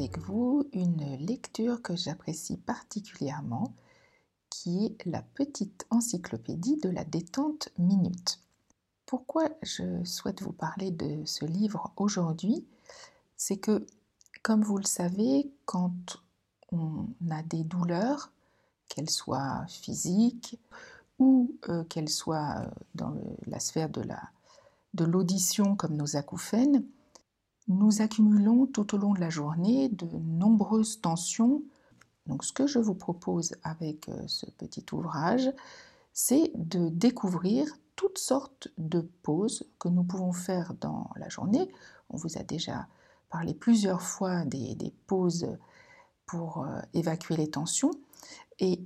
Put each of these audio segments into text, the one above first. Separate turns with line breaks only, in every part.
avec vous une lecture que j'apprécie particulièrement, qui est la petite encyclopédie de la détente minute. Pourquoi je souhaite vous parler de ce livre aujourd'hui? C'est que, comme vous le savez, quand on a des douleurs, qu'elles soient physiques ou euh, qu'elles soient euh, dans la sphère de l'audition comme nos acouphènes, nous accumulons tout au long de la journée de nombreuses tensions. Donc ce que je vous propose avec euh, ce petit ouvrage, c'est de découvrir toutes sortes de pauses que nous pouvons faire dans la journée. On vous a déjà parlé plusieurs fois des, pauses pour euh, évacuer les tensions. Et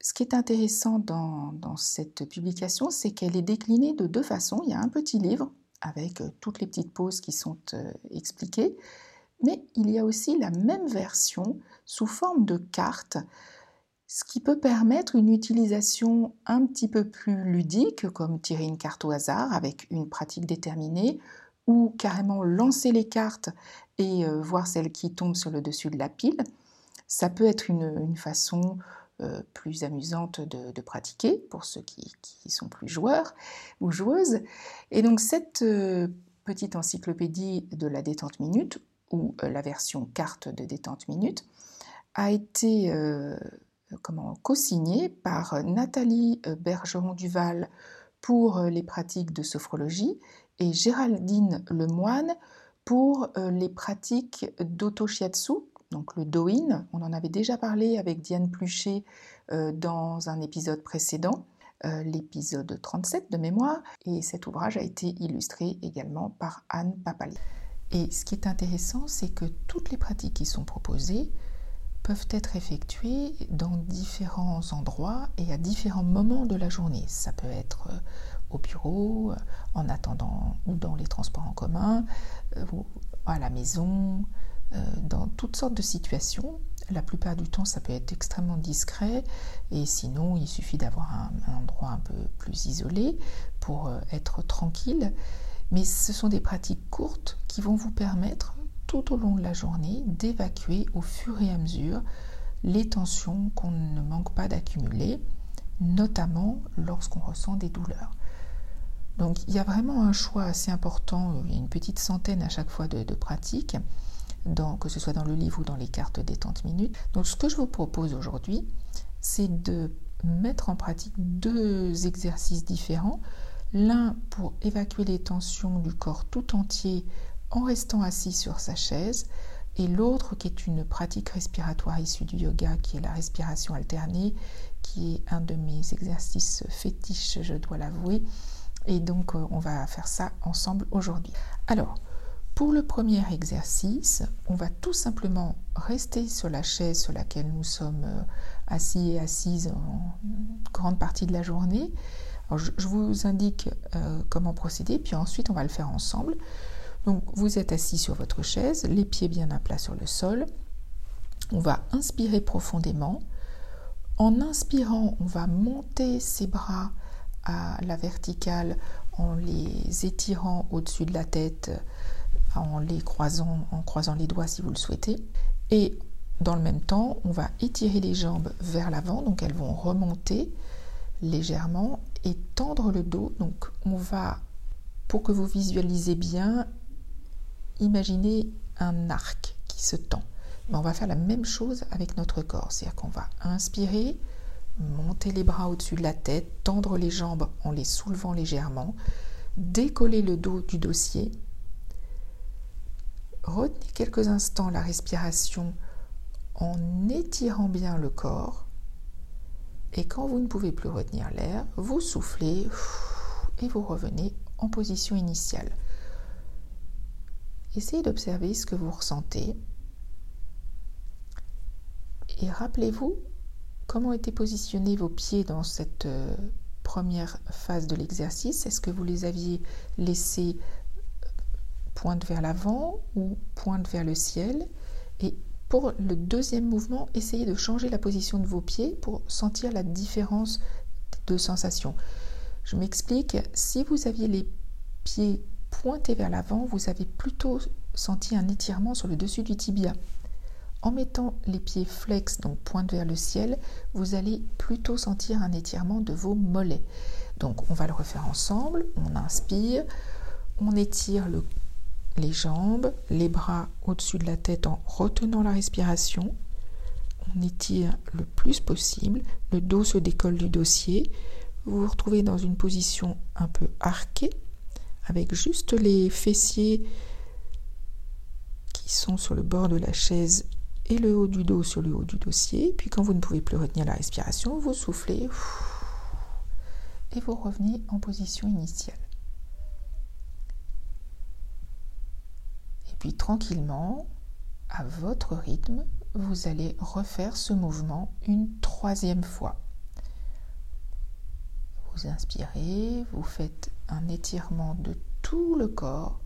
ce qui est intéressant dans, dans cette publication, c'est qu'elle est déclinée de deux façons. Il y a un petit livre avec euh, toutes les petites pauses qui sont euh, expliquées, mais il y a aussi la même version sous forme de carte, ce qui peut permettre une utilisation un petit peu plus ludique, comme tirer une carte au hasard avec une pratique déterminée, ou carrément lancer les cartes et euh, voir celle qui tombe sur le dessus de la pile. Ça peut être une, une façon euh, plus amusante de, pratiquer pour ceux qui, sont plus joueurs ou joueuses. Et donc cette euh, petite encyclopédie de la détente minute, ou euh, la version carte de détente minute, a été co-signée par Nathalie Bergeron-Duval pour les pratiques de sophrologie et Géraldine Lemoine pour les pratiques d'auto-shiatsu, donc le Doin, on en avait déjà parlé avec Diane Pluchet euh, dans un épisode précédent, euh, l'épisode 37 de mémoire, et cet ouvrage a été illustré également par Anne Papali. Et ce qui est intéressant, c'est que toutes les pratiques qui sont proposées peuvent être effectuées dans différents endroits et à différents moments de la journée. Ça peut être euh, au bureau, en attendant ou dans les transports en commun, ou à la maison, dans toutes sortes de situations. La plupart du temps, ça peut être extrêmement discret et sinon, il suffit d'avoir un, endroit un peu plus isolé pour euh, être tranquille. Mais ce sont des pratiques courtes qui vont vous permettre tout au long de la journée d'évacuer au fur et à mesure les tensions qu'on ne manque pas d'accumuler, notamment lorsqu'on ressent des douleurs. Donc il y a vraiment un choix assez important, il y a une petite centaine à chaque fois de pratiques que ce soit dans le livre ou dans les cartes détente minutes. Donc ce que je vous propose aujourd'hui, c'est de mettre en pratique deux exercices différents. L'un pour évacuer les tensions du corps tout entier en restant assis sur sa chaise et l'autre qui est une pratique respiratoire issue du yoga qui est la respiration alternée qui est un de mes exercices fétiches je dois l'avouer et donc euh, on va faire ça ensemble aujourd'hui. Alors pour le premier exercice, on va tout simplement rester sur la chaise sur laquelle nous sommes euh, assis et assises en grande partie de la journée. je, vous indique euh, comment procéder, puis ensuite on va le faire ensemble. Donc vous êtes assis sur votre chaise, les pieds bien à plat sur le sol. On va inspirer profondément. En inspirant, on va monter ses bras à la verticale en les étirant au-dessus de la tête en les croisant, en croisant les doigts si vous le souhaitez. Et dans le même temps, on va étirer les jambes vers l'avant, donc elles vont remonter légèrement et tendre le dos. Donc on va, pour que vous visualisez bien, imaginer un arc qui se tend. Mais on va faire la même chose avec notre corps, c'est-à-dire qu'on va inspirer, monter les bras au-dessus de la tête, tendre les jambes en les soulevant légèrement, décoller le dos du dossier Retenez quelques instants la respiration en étirant bien le corps. Et quand vous ne pouvez plus retenir l'air, vous soufflez et vous revenez en position initiale. Essayez d'observer ce que vous ressentez. Et rappelez-vous comment étaient positionnés vos pieds dans cette euh, première phase de l'exercice. Est-ce que vous les aviez laissés pointe vers l'avant ou pointe vers le ciel. Et pour le deuxième mouvement, essayez de changer la position de vos pieds pour sentir la différence de sensation. Je m'explique, si vous aviez les pieds pointez vers l'avant, vous avez plutôt senti un étirement sur le dessus du tibia. En mettant les pieds flex, donc pointe vers le ciel, vous allez plutôt sentir un étirement de vos mollets. Donc on va le refaire ensemble. On inspire, on étire les jambes, les bras au-dessus de la tête en retenant la respiration. On étire le plus possible. Le dos se décolle du dossier. Vous vous retrouvez dans une position un peu arquée avec juste les fessiers qui sont sur le bord de la chaise et le haut du dos sur le haut du dossier. Puis quand vous ne pouvez plus retenir la respiration, vous soufflez et vous revenez en position initiale. Puis tranquillement, à votre rythme, vous allez refaire ce mouvement une troisième fois. Vous inspirez, vous faites un étirement de tout le corps,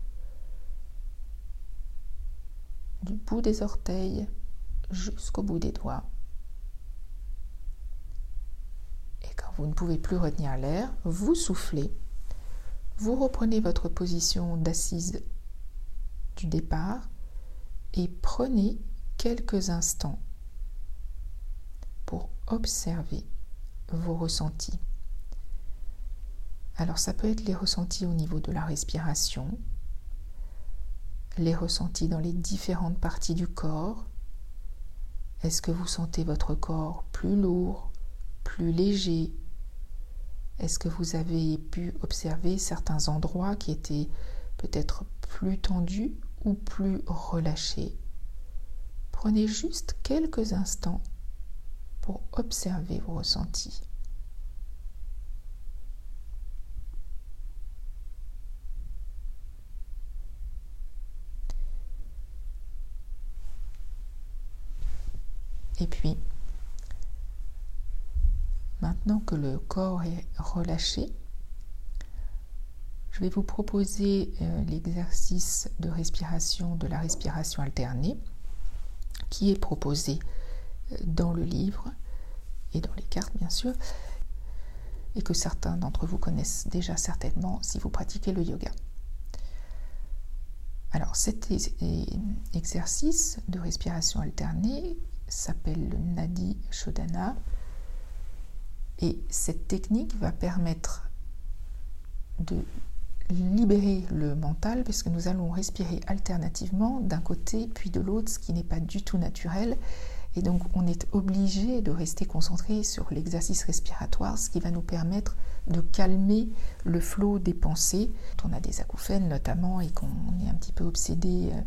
du bout des orteils jusqu'au bout des doigts. Et quand vous ne pouvez plus retenir l'air, vous soufflez. Vous reprenez votre position d'assise du départ et prenez quelques instants pour observer vos ressentis. Alors ça peut être les ressentis au niveau de la respiration, les ressentis dans les différentes parties du corps, est-ce que vous sentez votre corps plus lourd, plus léger? Est-ce que vous avez pu observer certains endroits qui étaient peut-être plus tendus? Plus relâchés Prenez juste quelques instants pour observer vos ressentis. Et puis, maintenant que le corps est relâché, je vais vous proposer euh, l'exercice de respiration, de la respiration alternée, qui est proposé euh, dans le livre et dans les cartes, bien sûr, et que certains d'entre vous connaissent déjà certainement si vous pratiquez le yoga. Alors cet exercice de respiration alternée s'appelle le Nadi Shodhana. Et cette technique va permettre de libérer le mental parce que nous allons respirer alternativement d'un côté puis de l'autre, ce qui n'est pas du tout naturel. Et donc on est obligé de rester concentré sur l'exercice respiratoire, ce qui va nous permettre de calmer le flot des pensées. Quand on a des acouphènes notamment et qu'on est un petit peu obsédé euh,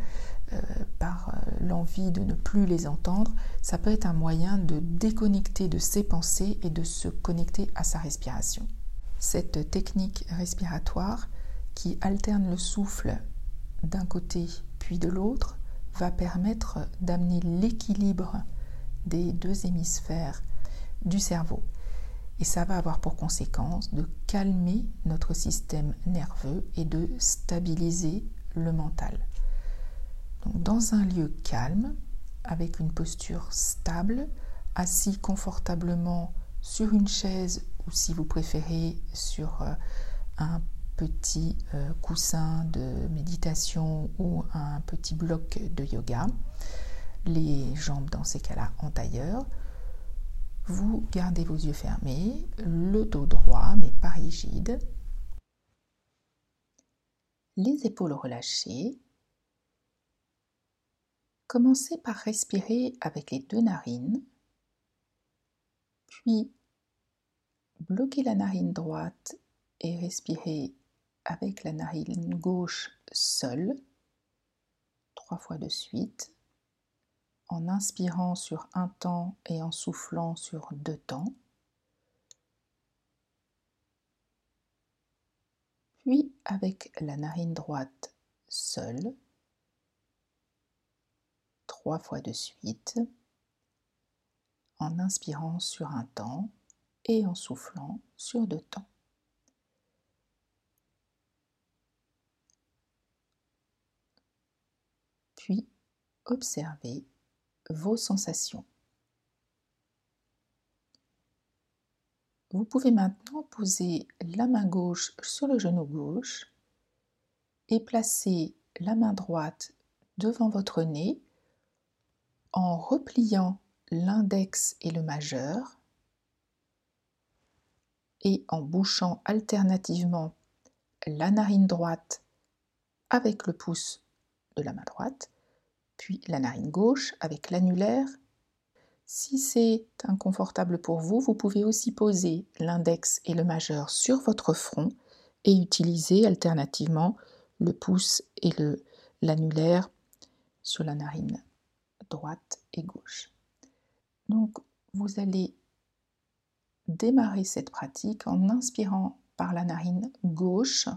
euh, par euh, l'envie de ne plus les entendre, ça peut être un moyen de déconnecter de ses pensées et de se connecter à sa respiration. Cette technique respiratoire qui alterne le souffle d'un côté puis de l'autre va permettre d'amener l'équilibre des deux hémisphères du cerveau. Et ça va avoir pour conséquence de calmer notre système nerveux et de stabiliser le mental dans un lieu calme, avec une posture stable, assis confortablement sur une chaise ou si vous préférez sur euh, un petit euh, coussin de méditation ou un petit bloc de yoga, les jambes dans ces cas-là en tailleur. Vous gardez vos yeux fermés, le dos droit mais pas rigide, les épaules relâchées, Commencez par respirer avec les deux narines, puis bloquez la narine droite et respirez avec la narine gauche seule, trois fois de suite, en inspirant sur un temps et en soufflant sur deux temps. Puis avec la narine droite seule, trois fois de suite en inspirant sur un temps et en soufflant sur deux temps. Puis observez vos sensations. Vous pouvez maintenant poser la main gauche sur le genou gauche et placez la main droite devant votre nez en repliant l'index et le majeur et en bouchant alternativement la narine droite avec le pouce de la main droite, puis la narine gauche avec l'annulaire. Si c'est inconfortable pour vous, vous pouvez aussi poser l'index et le majeur sur votre front et utiliser alternativement le pouce et l'annulaire sur la narine droite et gauche. Donc vous allez démarrer cette pratique en inspirant par la narine gauche.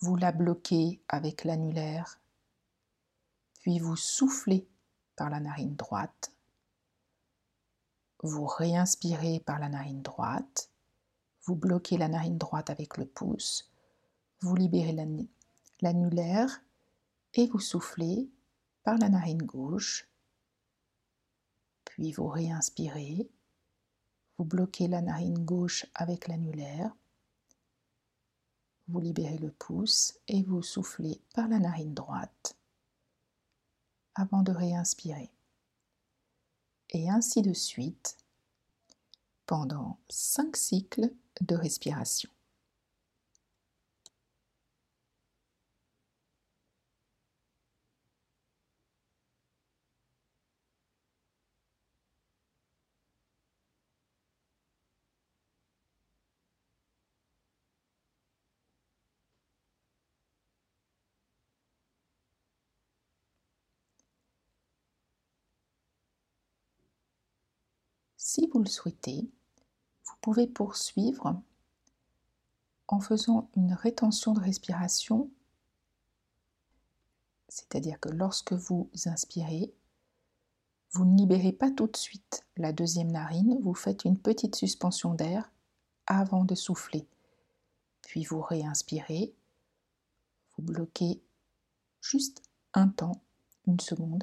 Vous la bloquez avec l'annulaire, puis vous soufflez par la narine droite. Vous réinspirez par la narine droite. Vous bloquez la narine droite avec le pouce. Vous libérez l'annulaire et vous soufflez par la narine gauche. Puis vous réinspirez vous bloquez la narine gauche avec l'annulaire. Vous libérez le pouce et vous soufflez par la narine droite avant de réinspirer. Et ainsi de suite pendant cinq cycles de respiration. Si vous le souhaitez, vous pouvez poursuivre en faisant une rétention de respiration, c'est-à-dire que lorsque vous inspirez, vous ne libérez pas tout de suite la deuxième narine, vous faites une petite suspension d'air avant de souffler. Puis vous réinspirez, vous bloquez juste un temps, une seconde,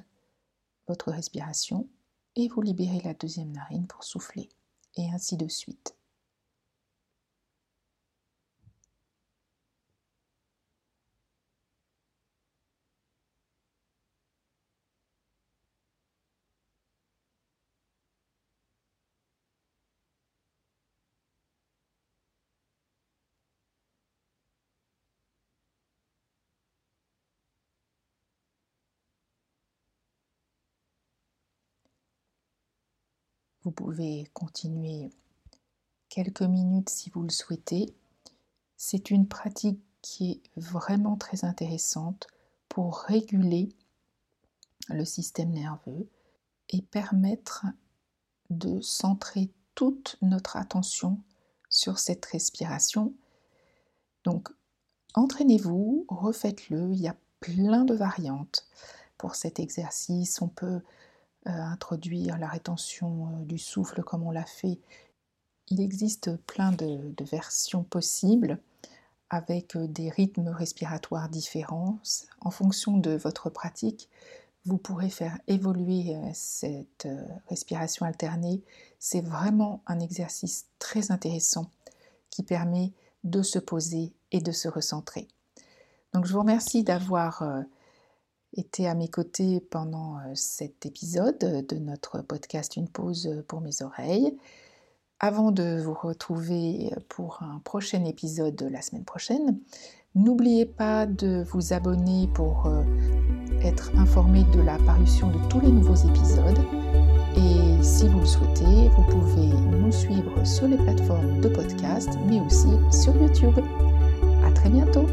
votre respiration et vous libérez la deuxième narine pour souffler, et ainsi de suite. Vous pouvez continuer quelques minutes si vous le souhaitez. C'est une pratique qui est vraiment très intéressante pour réguler le système nerveux et permettre de centrer toute notre attention sur cette respiration. Donc, entraînez-vous, refaites-le, il y a plein de variantes pour cet exercice. On peut introduire la rétention euh, du souffle comme on l'a fait. Il existe plein de, versions possibles avec euh, des rythmes respiratoires différents. En fonction de votre pratique, vous pourrez faire évoluer cette respiration alternée. C'est vraiment un exercice très intéressant qui permet de se poser et de se recentrer. Donc je vous remercie d'avoir été à mes côtés pendant euh, cet épisode de notre podcast Une pause pour mes oreilles. Avant de vous retrouver pour un prochain épisode la semaine prochaine, n'oubliez pas de vous abonner pour euh, être informé de la parution de tous les nouveaux épisodes. Et si vous le souhaitez, vous pouvez nous suivre sur les plateformes de podcast, mais aussi sur YouTube. À très bientôt!